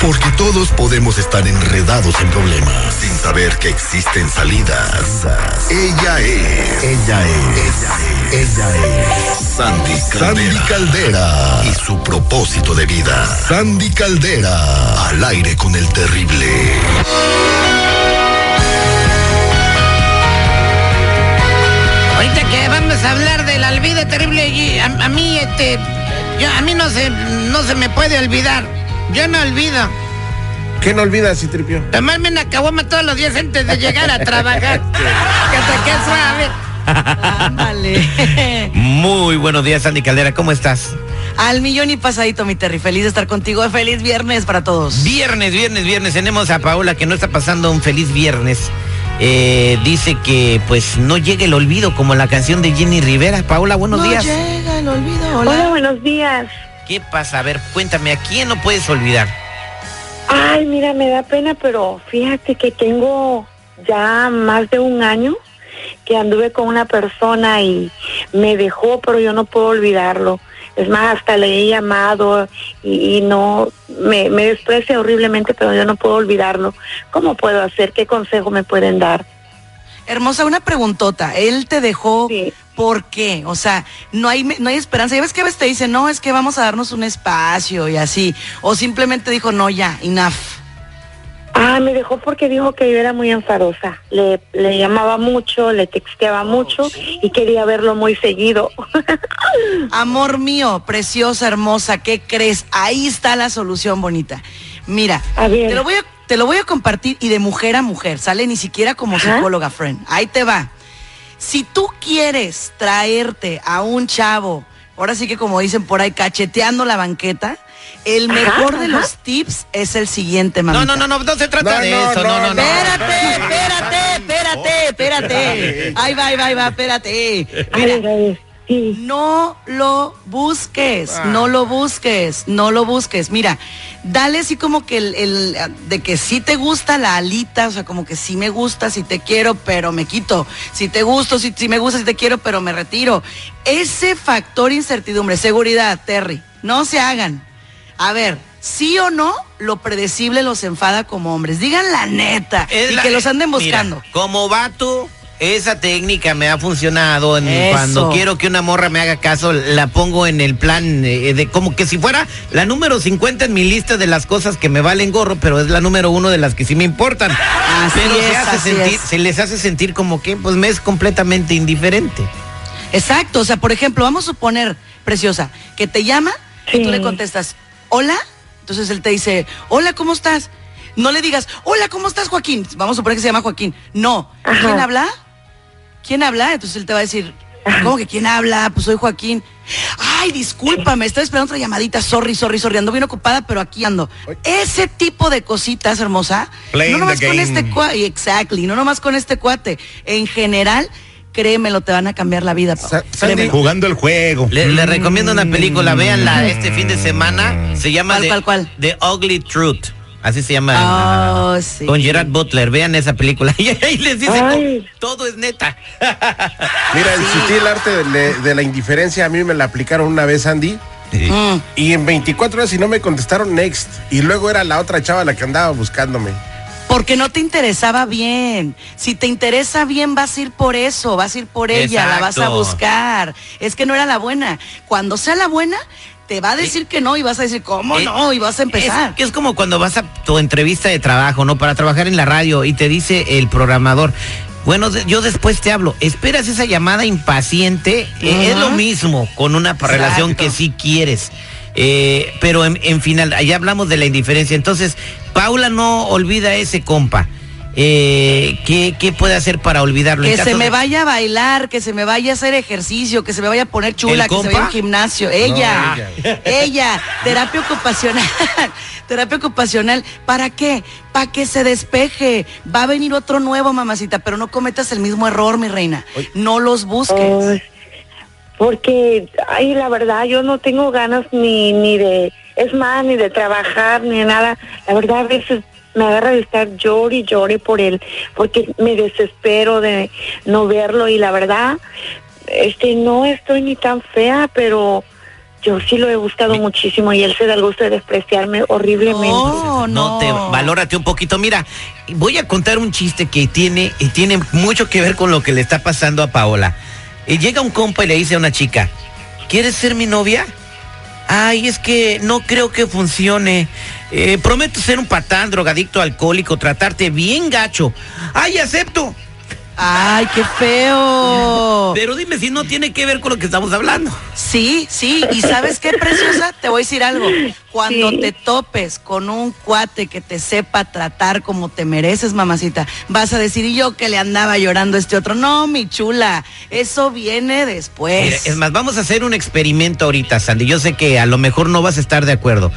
Porque todos podemos estar enredados en problemas sin saber que existen salidas. Ella es. Ella es. Ella es. Sandy Caldera. Sandy Caldera. Y su propósito de vida. Sandy Caldera. Al aire con el terrible. Ahorita que vamos a hablar del olvido terrible, y a, a mí, este, yo, a mí no se, no se me puede olvidar. Yo no olvido. ¿Qué no olvidas, Citripio? Tomarme una caguama todos los días antes de llegar a trabajar. que te quede suave. Ándale. Muy buenos días, Sandy Caldera, ¿cómo estás? Al millón y pasadito, mi Terry. Feliz de estar contigo. Feliz viernes para todos. Viernes, viernes, viernes. Tenemos a Paola que no está pasando un feliz viernes. Eh, dice que pues no llega el olvido como la canción de Jenny Rivera. Paola, buenos no días. llega el olvido. Hola, Hola. buenos días. ¿Qué pasa? A ver, cuéntame, ¿a quién no puedes olvidar? Ay, mira, me da pena, pero fíjate que tengo ya más de un año que anduve con una persona y me dejó, pero yo no puedo olvidarlo. Es más, hasta le he llamado y, y no, me, me desprecia horriblemente, pero yo no puedo olvidarlo. ¿Cómo puedo hacer? ¿Qué consejo me pueden dar? Hermosa, una preguntota. Él te dejó. Sí. ¿Por qué? O sea, no hay, no hay esperanza. Ya ves que a veces te dicen, no, es que vamos a darnos un espacio y así. O simplemente dijo, no, ya, enough. Ah, me dejó porque dijo que yo era muy enfadosa. Le, le llamaba mucho, le texteaba mucho y quería verlo muy seguido. Amor mío, preciosa, hermosa, ¿qué crees? Ahí está la solución bonita. Mira, A te lo voy a, te lo voy a compartir y de mujer a mujer, sale ni siquiera como psicóloga, friend. Ahí te va. Si tú quieres traerte a un chavo, ahora sí que como dicen por ahí, cacheteando la banqueta, el Ajá, mejor de ajá. los tips es el siguiente, No, mamita. no, no, no, no se trata No, de no, eso, no, no, no, no. Espérate, espérate, espérate, espérate. Ahí va, ahí va, ahí va, espérate. Mira, sí. no lo busques, no lo busques, no lo busques. Mira, dale así como que el, el, de que sí te gusta la alita, o sea, como que sí me gusta, sí te quiero, pero me quito. Si te gusto, si, si me gusta, si te quiero, pero me retiro. Ese factor incertidumbre, seguridad, Terry, no se hagan. A ver, sí o no, lo predecible los enfada como hombres. Digan la neta Es y la- que los anden Mira, buscando. como vato, esa técnica me ha funcionado. en- Eso. cuando quiero que una morra me haga caso, la pongo en el plan eh, de como que si fuera la número 50 en mi lista de las cosas que me valen gorro, pero es la número uno de las que sí me importan. Así pero se, hace así sentir, es. se les hace sentir como que pues me es completamente indiferente. Exacto, o sea, por ejemplo, vamos a suponer, preciosa, que te llama y tú le contestas, hola, entonces él te dice, hola, ¿cómo estás? No le digas, hola, ¿cómo estás, Joaquín? Vamos a suponer que se llama Joaquín. No, Ajá. ¿quién habla? ¿Quién habla? Entonces él te va a decir, ¿cómo que quién habla? Pues soy Joaquín. Ay, discúlpame, estoy esperando otra llamadita, sorry, sorry, sorry, ando bien ocupada, pero aquí ando. Ese tipo de cositas, hermosa, Playing no nomás con este cuate, exactly, no nomás con este cuate, en general, créemelo, te van a cambiar la vida. Sa- Sandy, jugando el juego. Le, le recomiendo una película, véanla este fin de semana. Se llama ¿Cuál, The, cuál, cuál? The Ugly Truth. Así se llama. Oh, sí. Con Gerard Butler, vean esa película. Y ahí les dice. "Oh, todo es neta. Mira, el sutil arte de, la indiferencia a mí me la aplicaron una vez, Andy. Mm. Y en 24 horas y no me contestaron next. Y luego era la otra chava la que andaba buscándome. Porque no te interesaba bien. Si te interesa bien, vas a ir por eso, vas a ir por ella, la vas a buscar. Es que no era la buena. Cuando sea la buena, te va a decir que no y vas a decir, ¿cómo Eh, no? Y vas a empezar. Es, es como cuando vas a tu entrevista de trabajo, ¿no? Para trabajar en la radio y te dice el programador, bueno, yo después te hablo. Esperas esa llamada impaciente. eh, es lo mismo con una relación que sí quieres. Eh, pero en, en final, allá hablamos de la indiferencia. Entonces, Paula no olvida ese compa. Eh, ¿qué, ¿Qué puede hacer para olvidarlo? Que se me de- vaya a bailar, que se me vaya a hacer ejercicio, que se me vaya a poner chula, ¿El que se vaya al gimnasio. Ella, ella, terapia ocupacional, terapia ocupacional. ¿Para qué? Para que se despeje. Va a venir otro nuevo, mamacita, pero no cometas el mismo error, mi reina. No los busques. Porque, ay, la verdad, yo no tengo ganas ni, ni de, es más, ni de trabajar, ni de nada. La verdad, a veces me agarra de estar llore y llore por él, porque me desespero de no verlo y la verdad, este, no estoy ni tan fea, pero yo sí lo he buscado muchísimo y él se da el gusto de despreciarme horriblemente. No, No te valórate un poquito. Mira, voy a contar un chiste que tiene y tiene mucho que ver con lo que le está pasando a Paola. Y llega un compa y le dice a una chica, ¿quieres ser mi novia? Ay, es que no creo que funcione. Eh, prometo ser un patán, drogadicto, alcohólico, tratarte bien gacho. Ay, acepto. Ay, qué feo. Pero dime si no tiene que ver con lo que estamos hablando. Sí, sí, y ¿sabes qué, preciosa? Te voy a decir algo. Cuando Sí. te topes con un cuate que te sepa tratar como te mereces, mamacita, vas a decir, y yo que le andaba llorando a este otro. No, mi chula, eso viene después. Mira, es más, vamos a hacer un experimento ahorita, Sandy. Yo sé que a lo mejor no vas a estar de acuerdo.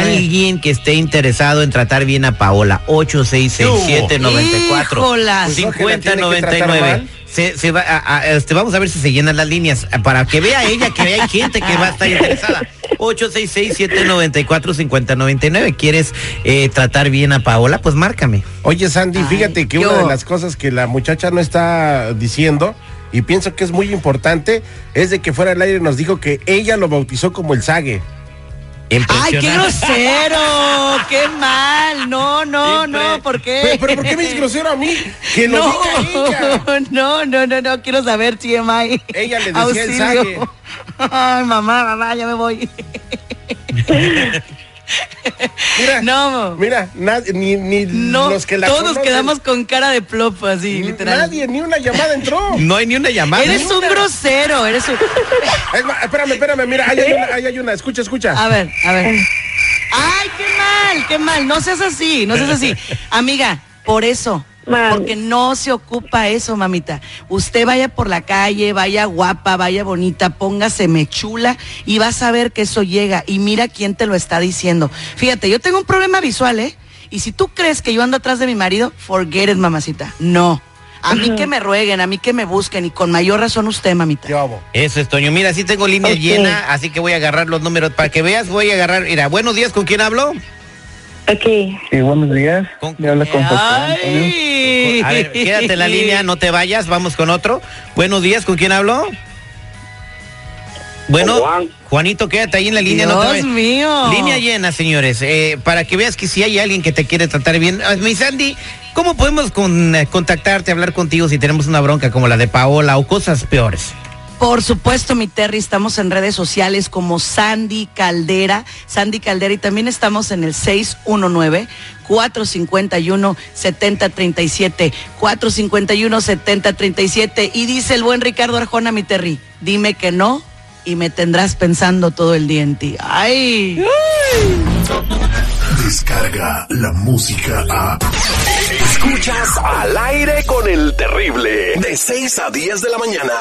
Alguien que esté interesado en tratar bien a Paola, 866794 Híjolas. Pues no, que la tiene que tratar 5099. mal. Se, se va a- a- este, vamos a ver si se llenan las líneas para que vea ella que hay gente que va a estar interesada. 866-794-5099. ¿Quieres eh, tratar bien a Paola? Pues márcame. Oye, Sandy, Ay, fíjate que yo- una de las cosas que la muchacha no está diciendo, y pienso que es muy importante, es de que fuera al aire nos dijo que ella lo bautizó como el Sague. Ay, qué grosero, qué mal. No, no, no, ¿por qué? Pero, pero ¿por qué me dices grosero a mí? Que lo no, diga ella. no, no, no, no, quiero saber, TMI. Ella le decía el Auxilio. sague. Ay, mamá, mamá, ya me voy. Mira, No. mira, nadie, ni, ni No, los que la todos conocen, quedamos con cara de plop, así, literal. Nadie, ni una llamada entró. No hay ni una llamada. Eres un grosero, eres un... Es espérame, espérame, mira, ahí hay una, ahí hay una, escucha, escucha. A ver, a ver. Ay, qué mal, qué mal. No seas así, no seas así. Amiga, por eso. Mami. Porque no se ocupa eso, mamita. Usted vaya por la calle, vaya guapa, vaya bonita, póngase mechula y vas a ver que eso llega. Y mira quién te lo está diciendo. Fíjate, yo tengo un problema visual, ¿eh? Y si tú crees que yo ando atrás de mi marido, forget it, mamacita. No. A mí que me rueguen, a mí que me busquen y con mayor razón usted, mamita. Eso es, Toño. Mira, sí tengo línea llena, así que voy a agarrar los números. Para que veas, voy a agarrar. Mira, buenos días, ¿con quién hablo? Ok. Sí, buenos días. Con- Le habla con José Antonio. Ay. A ver, quédate en la línea, no te vayas, vamos con otro. Buenos días, ¿con quién hablo? Bueno, Juan. Juanito, quédate ahí en la línea. no te Dios vayas. mío. Línea llena, señores, eh, para que veas que si hay alguien que te quiere tratar bien. Ah, Mi Sandy, ¿cómo podemos con- eh, contactarte, hablar contigo si tenemos una bronca como la de Paola o cosas peores? Por supuesto, mi Terry, estamos en redes sociales como Sandy Caldera, Sandy Caldera y también estamos en el 619 451 7037, 451 7037 y dice el buen Ricardo Arjona, mi Terry, dime que no y me tendrás pensando todo el día en ti. Ay. Descarga la música a. Escuchas al aire con el terrible. De 6 a 10 de la mañana.